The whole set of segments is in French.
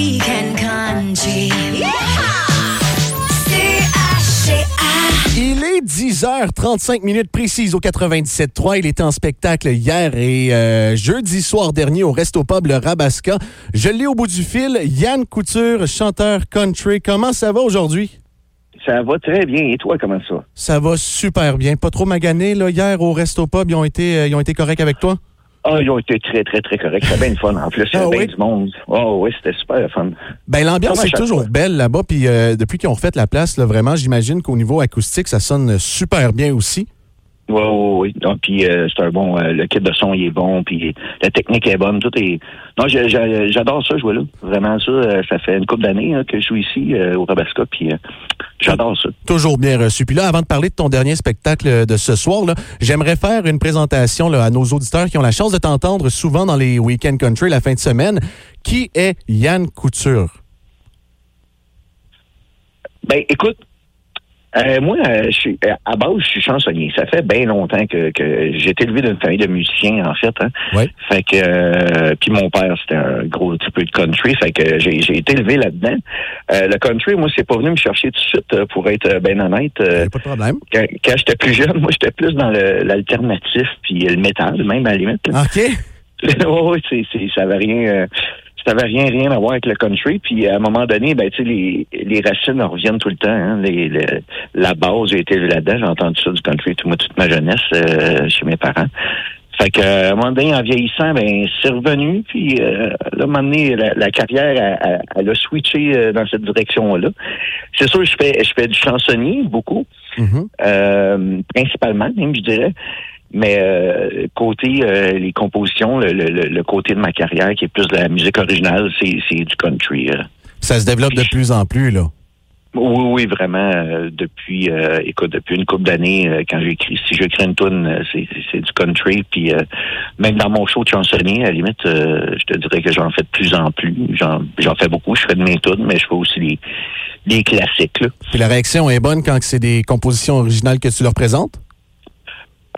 Weekend Country. C-H-C-A. Il est 10h35 minutes précises au 97.3. Il était en spectacle hier et euh, jeudi soir dernier au Resto Pub Le Rabasca. Je l'ai au bout du fil. Yann Couture, chanteur country. Comment ça va aujourd'hui? Ça va très bien. Et toi, comment ça? Ça va super bien. Pas trop magané, là. Hier au Resto Pub, ils ont été, euh, ils ont été corrects avec toi? Ah, ils ont été très, très, très corrects. C'était bien le fun. En plus, il y Ah avait bien du monde. Oh, oui, c'était super fun. Ben, l'ambiance est toujours fois. belle là-bas. Puis euh, depuis qu'ils ont refait la place, là, vraiment, j'imagine qu'au niveau acoustique, ça sonne super bien aussi. Oui, oui, oui. Puis euh, c'est un bon... euh, le kit de son, il est bon. Puis la technique est bonne. Tout est... Non, j'adore ça, jouer là. Vraiment, ça. euh, ça fait une couple d'années hein, que je joue ici, euh, au Rabasca. Puis j'adore ça. Toujours bien reçu. Puis là, avant de parler de ton dernier spectacle de ce soir, j'aimerais faire une présentation là, à nos auditeurs qui ont la chance de t'entendre souvent dans les Weekend Country la fin de semaine. Qui est Yann Couture? Ben, écoute, euh, moi, euh, je suis, euh, à base, je suis chansonnier. Ça fait bien longtemps que, que j'ai été élevé d'une famille de musiciens, en fait. Hein. Oui. Fait que, euh, puis mon père, c'était un gros petit peu de country. Fait que j'ai, j'ai été élevé là-dedans. Euh, le country, moi, c'est pas venu me chercher tout de suite, euh, pour être bien honnête. Pas de problème. quand, quand j'étais plus jeune, moi, j'étais plus dans le, l'alternatif puis le métal, même à la limite. là. OK. oui, c'est, c'est, ça avait rien, euh, ça avait rien, rien à voir avec le country. Puis à un moment donné, ben, les, les racines reviennent tout le temps. Hein, les, le- la base, j'ai été là-dedans, j'ai entendu ça du country tout, moi, toute ma jeunesse euh, chez mes parents. Fait que, à un moment donné, en vieillissant, ben, c'est revenu. Puis, euh, là, à un moment donné, la, la carrière, elle, elle- a switché euh, dans cette direction-là. C'est sûr, je fais, je fais du chansonnier, beaucoup. Mhm. Euh, principalement, même, je dirais. Mais euh, côté euh, les compositions, le, le- le- côté de ma carrière qui est plus de la musique originale, c'est, c'est du country. euh. Ça se développe de plus en plus, là. Oui, oui, vraiment. euh, depuis, euh, écoute, depuis une couple d'années, euh, quand j'écris, si j'écris une tune, euh, c'est, du country. Puis euh, même dans mon show de chansonnier, à la limite, euh, je te dirais que j'en fais de plus en plus. J'en, j'en fais beaucoup. Je fais de mes tunes, mais je fais aussi des, des classiques. Là. Puis la réaction est bonne quand c'est des compositions originales que tu leur présentes?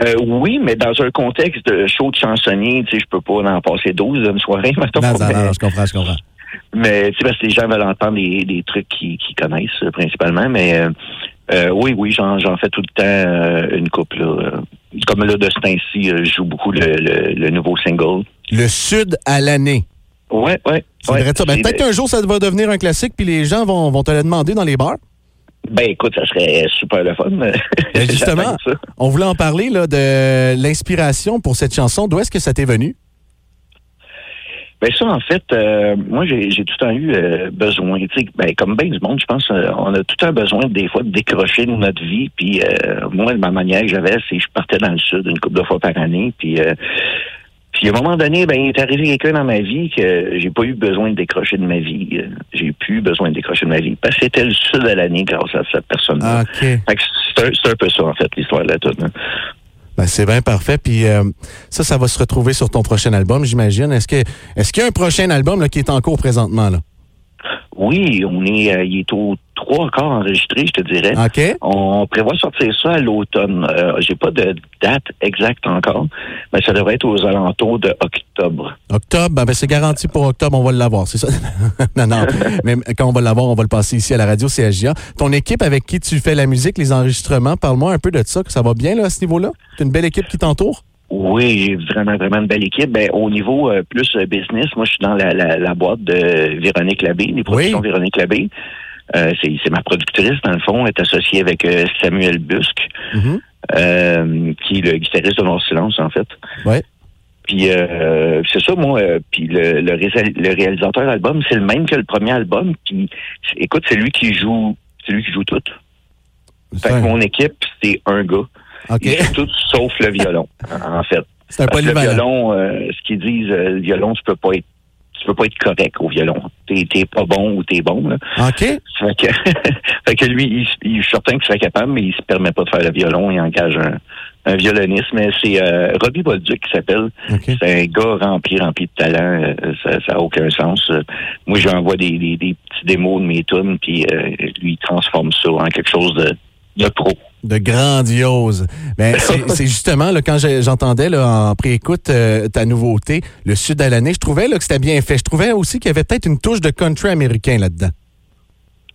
Euh, oui, mais dans un contexte de show de chansonnier, tu sais, je peux pas en passer 12 d'une soirée. Non, non, mais, non, je comprends, je comprends. mais, tu sais, parce que les gens veulent entendre des, des trucs qu'ils connaissent, euh, principalement. Mais euh, oui, oui, j'en fais tout le temps une couple. Là. Comme là, de ce temps-ci, je joue beaucoup le, le, le nouveau single. Le Sud à l'année. Ouais, ouais. Ben, Peut-être qu'un jour, ça va devenir un classique, puis les gens vont, vont te le demander dans les bars. Ben, écoute, ça serait super le fun. Ben, justement, on voulait en parler là, de l'inspiration pour cette chanson. D'où est-ce que ça t'est venu? Ben ça, en fait, euh, moi, j'ai tout le temps eu euh, besoin. Tu sais, ben, comme bien du monde, je pense, euh, on a tout le temps besoin, des fois, de décrocher de notre vie. Puis euh, moi, de ma manière que j'avais, c'est que je partais dans le sud une couple de fois par année. Puis, euh, puis à un moment donné, ben, il est arrivé quelqu'un dans ma vie que j'ai pas eu besoin de décrocher de ma vie. J'ai plus besoin de décrocher de ma vie. Parce que c'était le sud à l'année grâce à cette personne-là. OK. Fait que c'est un, peu ça, en fait, l'histoire de la tune. hein. Ben, c'est bien parfait. Puis euh, ça, ça va se retrouver sur ton prochain album, j'imagine. Est-ce que est-ce qu'il y a un prochain album là, qui est en cours présentement? Là? Oui, on est, euh, il est au trois quarts enregistré, je te dirais. OK. On prévoit sortir ça à l'automne. Euh, J'ai pas de date exacte encore, mais ça devrait être aux alentours de octobre. Octobre, ben, ben, c'est garanti pour octobre, on va l'avoir, c'est ça? non, non. Mais quand on va l'avoir, on va le passer ici à la radio CSGA. Ton équipe avec qui tu fais la musique, les enregistrements, parle-moi un peu de ça, que ça va bien là, à ce niveau-là? C'est une belle équipe qui t'entoure? Oui, j'ai vraiment, vraiment une belle équipe. Ben, au niveau euh, plus euh, business, moi, je suis dans la, la, la boîte de Véronique Labbé, les productions Oui. Véronique Labbé. Euh, c'est c'est ma productrice, dans le fond. Elle est associée avec euh, Samuel Busque, Mhm. euh, qui est le guitariste de Noir Silence, en fait. Ouais. Puis euh, c'est ça, moi. euh, puis le, le, résa- le réalisateur de l'album, c'est le même que le premier album. Puis écoute, c'est lui qui joue, c'est lui qui joue tout. Fait que mon équipe, c'est un gars. OK. Il joue tout sauf le violon, en fait. C'est un Parce le violon, euh, ce qu'ils disent, euh, le violon, tu peux pas être, tu peux pas être correct au violon. T'es, t'es pas bon ou t'es bon. Là. OK. Fait que, fait que lui, il, il est certain qu'il serait capable, mais il se permet pas de faire le violon. Il engage un, un violoniste, mais c'est euh, Robbie Bolduc qui s'appelle. OK. C'est un gars rempli, rempli de talent. Euh, ça n'a aucun sens. Euh, moi, j'envoie des, des, des petits démos de mes tunes, puis euh, lui, il transforme ça en quelque chose de, de pro. De grandiose. Ben, c'est justement, là, quand j'entendais là, en préécoute euh, ta nouveauté, le Sud à l'année, je trouvais là, que c'était bien fait. Je trouvais aussi qu'il y avait peut-être une touche de country américain là-dedans.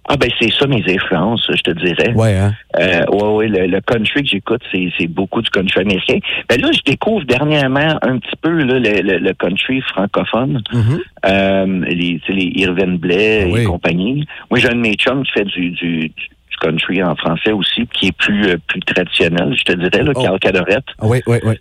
Ah ben c'est ça mes influences, je te dirais. Ouais, hein? Euh, ouais, ouais, le, le country que j'écoute, c'est, beaucoup du country américain. Ben là, je découvre dernièrement un petit peu là, le, le- le country francophone. Mhm. Euh, les, les Irvin Blais Ah oui. et compagnie. Moi, j'ai un de mes chums qui fait du, du, du country en français aussi, qui est plus euh, plus traditionnel, je te dirais, là, Oh. Carl Cadorette. Ah, oui, oui, oui.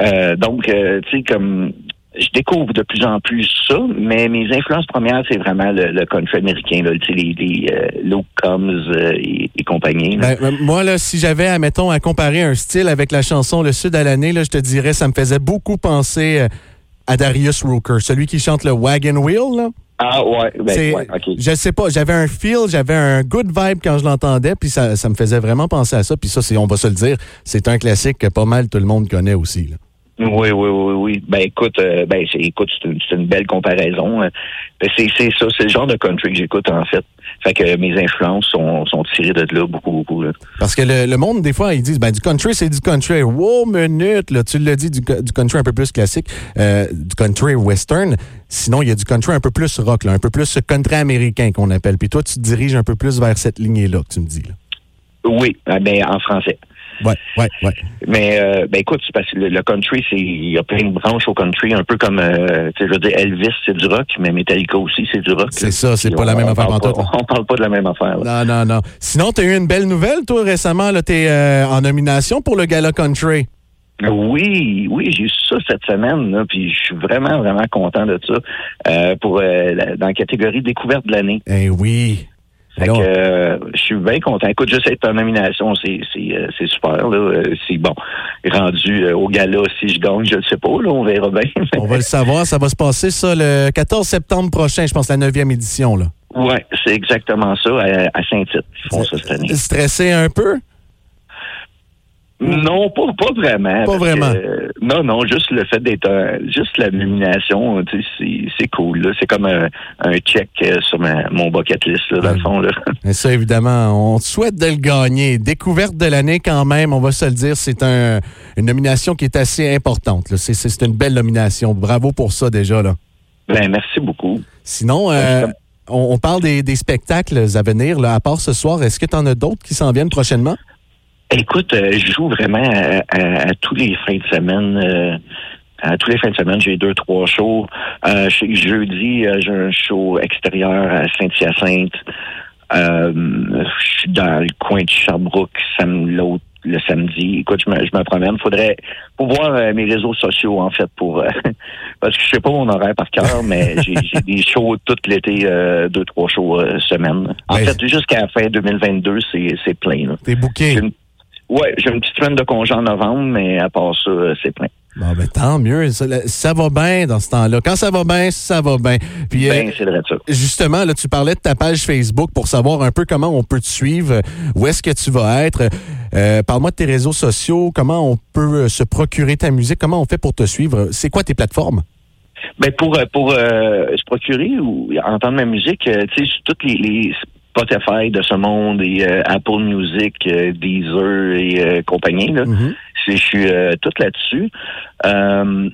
Euh, donc, euh, tu sais, comme je découvre de plus en plus ça, mais mes influences premières, c'est vraiment le, le country américain, là, tu sais, les, les euh, Luke Combs euh, et, et compagnie. là. Ben, moi, là, si j'avais, admettons, à comparer un style avec la chanson Le Sud à l'année, je te dirais, ça me faisait beaucoup penser à Darius Rucker, celui qui chante le Wagon Wheel. Là. Ah ouais, ben, C'est- ouais, ok. Je sais pas, j'avais un feel, j'avais un good vibe quand je l'entendais, puis ça, ça me faisait vraiment penser à ça. Puis ça, c'est, on va se le dire, c'est un classique que pas mal tout le monde connaît aussi. là. Oui, oui, oui, oui. Ben écoute, euh, ben c'est écoute, c'est une, une belle comparaison. euh. Ben, c'est ça, c'est le genre de country que j'écoute en fait. Fait que mes influences sont, sont tirées de là beaucoup, beaucoup. Là. Parce que le, le monde, des fois, ils disent, ben, du country, c'est du country. Wow, minute, là, tu l'as dit, du, du country un peu plus classique, euh, du country western. Sinon, il y a du country un peu plus rock, là, un peu plus country américain qu'on appelle. Puis toi, tu te diriges un peu plus vers cette lignée-là que tu me dis. Là. Oui, ah, ben en français. Ouais, ouais, ouais. Mais euh, ben écoute, parce que le, le country, c'est il y a plein de branches au country, un peu comme euh, tu sais, je veux dire Elvis, c'est du rock, mais Metallica aussi, c'est du rock. C'est ça, c'est pas la même affaire pas- là. On parle pas de la même affaire. là. Non, non, non. Sinon, tu as eu une belle nouvelle, toi, récemment. Tu es en nomination pour le Gala Country. Oui, oui, j'ai eu ça cette semaine, là, puis je suis vraiment, vraiment content de ça. Euh, pour euh, la- dans la catégorie découverte de l'année. Eh oui. Fait que euh, je suis bien content. Écoute, juste être en nomination, c'est c'est euh, c'est super. Là. Euh, C'est bon. Rendu euh, au gala, si je gagne, je ne sais pas, là, on verra bien. on va le savoir. Ça va se passer, ça, le 14 septembre prochain, je pense, la 9e édition. Là. ouais, c'est exactement ça, à, à Saint-Tite. Ils font ça cette année. Stressé un peu? Non, pas, pas vraiment. Pas vraiment. que, euh, non, non, juste le fait d'être un- juste la nomination, tu sais, c'est- cool. C'est comme un, un check euh, sur ma, mon bucket list, là, dans le fond. Là. Et ça, évidemment, on te souhaite de le gagner. Découverte de l'année, quand même, on va se le dire, c'est un, une nomination qui est assez importante. C'est- une belle nomination. Bravo pour ça, déjà. Là. Ben, merci beaucoup. Sinon, euh, on, on parle des, des spectacles à venir. Là. À part ce soir, est-ce que tu en as d'autres qui s'en viennent prochainement? Écoute, euh, je joue vraiment à, à- à tous les fins de semaine. euh, à tous les fins de semaine, j'ai deux, trois shows. Euh, je jeudi, euh, j'ai un show extérieur à Saint-Hyacinthe. Euh, je suis dans le coin de Sherbrooke l'autre le samedi. Écoute, je me, je me promène. Faudrait faut voir euh, mes réseaux sociaux, en fait, pour euh, parce que je sais pas mon horaire par cœur, mais j'ai des shows tout l'été, euh, deux, trois shows euh, semaine. En Ouais. fait, jusqu'à la fin 2022, c'est c'est plein. T'es booké. Une- Ouais, j'ai une petite semaine de congé en novembre, mais à part ça, euh, c'est plein. Bon, ben, tant mieux. Ça, ça va bien dans ce temps-là. Quand ça va bien, ça va bien. Puis, euh, Ben, c'est vrai de ça. Justement, là, tu parlais de ta page Facebook pour savoir un peu comment on peut te suivre, euh, où est-ce que tu vas être. Euh, Parle-moi de tes réseaux sociaux, comment on peut euh, se procurer ta musique, comment on fait pour te suivre. C'est quoi tes plateformes? Ben pour euh, pour euh, se procurer ou entendre ma musique, euh, tu sais, sur toutes les, les Spotify de ce monde et euh, Apple Music, euh, Deezer et euh, compagnie, là, Mhm. c'est je suis tout là-dessus. Euh,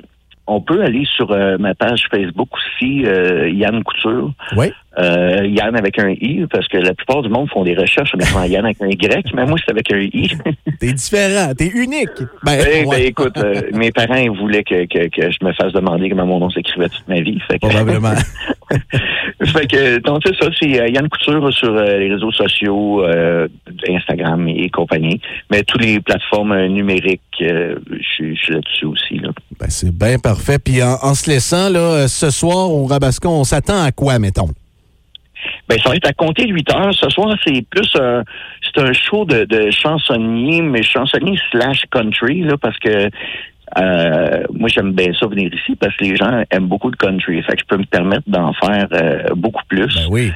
on peut aller sur ma page Facebook aussi, Yann Couture. Oui. Euh, Yann avec un I, parce que la plupart du monde font des recherches mettant Yann avec un Y, mais moi c'est avec un I. T'es différent, t'es unique. Ben, ben, écoute, euh, mes parents ils voulaient que, que, que je me fasse demander comment mon nom s'écrivait toute ma vie. Fait que, Probablement. fait que donc c'est ça, c'est euh, Yann Couture sur euh, les réseaux sociaux, Instagram et compagnie. Mais toutes les plateformes numériques, je suis- là-dessus aussi. Là. Ben, c'est bien parfait. Puis en, en se laissant, là, ce soir au Rabascon, on s'attend à quoi, mettons? Ben, ça va être à compter 8 heures. Ce soir, c'est plus un, c'est un show de, de chansonnier, mais chansonnier slash country, là, parce que euh, moi, j'aime bien ça venir ici parce que les gens aiment beaucoup de country. Fait que je peux me permettre d'en faire euh, beaucoup plus. Ben oui.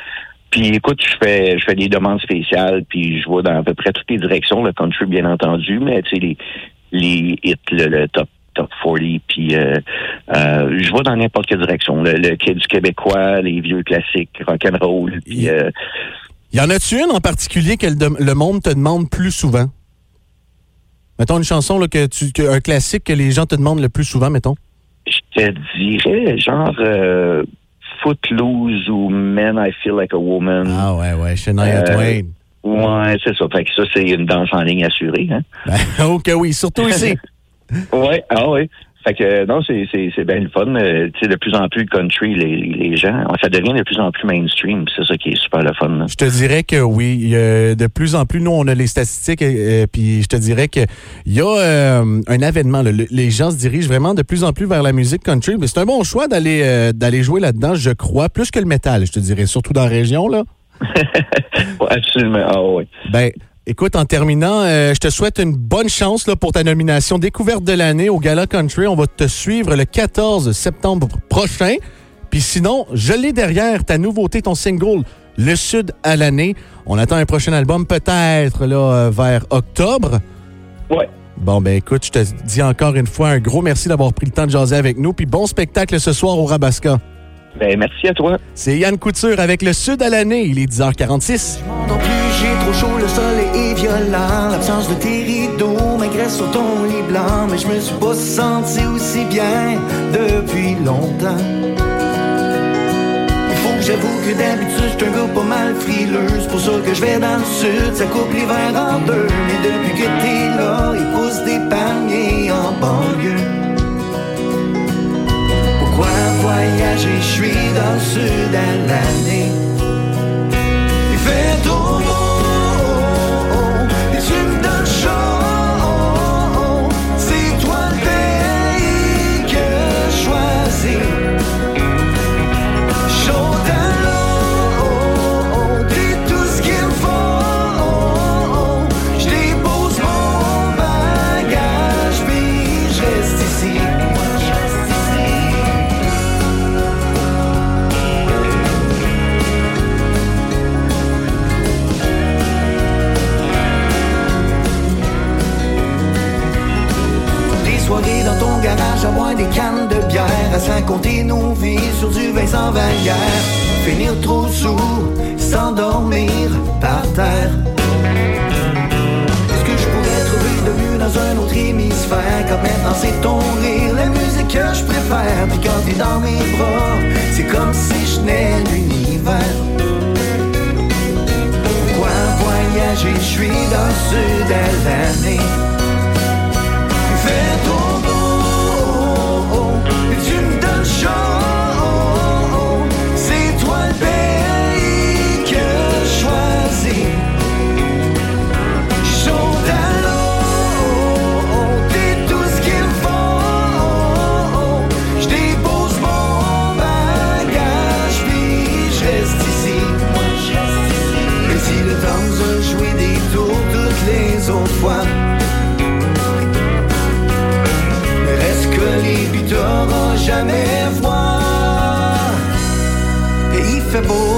Puis écoute, je fais je fais des demandes spéciales, puis je vois dans à peu près toutes les directions, le country bien entendu, mais tu sais, les, les hits, le, le top top 40, puis euh, euh, je vois dans n'importe quelle direction. Le, le du québécois, les vieux classiques, rock and roll, puis euh, Y en a-tu une en particulier que le, monde te demande plus souvent? Mettons une chanson, là, que tu, que- un classique que les gens te demandent le plus souvent, mettons. Je te dirais, genre, euh, Footloose ou Men, I Feel Like a Woman. Ah ouais, ouais, Shania Twain. Ouais, c'est ça. Fait que ça, c'est une danse en ligne assurée, hein. Ben, que oui, surtout ici. Ouais, ah oui. Fait que euh, non, c'est c'est c'est bien le fun. Euh, tu sais, de plus en plus country, les, les gens, ça devient de plus en plus mainstream. C'est ça qui est super le fun. là. Je te dirais que oui. Il y a de plus en plus, nous, on a les statistiques, euh, puis je te dirais qu'il y a euh, un avènement. là. Les gens se dirigent vraiment de plus en plus vers la musique country. Mais c'est un bon choix d'aller euh, d'aller jouer là-dedans, je crois, plus que le métal, je te dirais, surtout dans la région. là. Ouais, absolument. Ah oui. Ben, écoute, en terminant, euh, je te souhaite une bonne chance là, pour ta nomination découverte de l'année au Gala Country. On va te suivre le 14 septembre prochain. Puis sinon, je l'ai derrière ta nouveauté, ton single Le Sud à l'année. On attend un prochain album peut-être là euh, vers octobre. Ouais. Bon, ben écoute, je te dis encore une fois un gros merci d'avoir pris le temps de jaser avec nous. Puis bon spectacle ce soir au Rabasca. Ben merci à toi. C'est Yann Couture avec Le Sud à l'année. Il est 10h46. Non plus, j'ai trop chaud, le soleil L'absence de tes rideaux m'agresse sur ton lit blanc. Mais je me suis pas senti aussi bien depuis longtemps. Il faut que j'avoue que d'habitude, j'suis un gars pas mal frileux. C'est pour ça que je vais dans le sud, ça coupe l'hiver en deux. Mais depuis que t'es là, il pousse des palmiers en banlieue. Pourquoi voyager, je suis dans le sud à l'année. Garage à boire des cannes de bière. À se raconter nos vies sur du vin sans vallière Finir trop sous, s'endormir par terre. Est-ce que je pourrais trouver de mieux dans un autre hémisphère? Quand maintenant c'est ton rire, la musique que je préfère. Puis quand t'es dans mes bras, c'est comme si je n'ai l'univers. Voyager, je suis dans le sud fait beau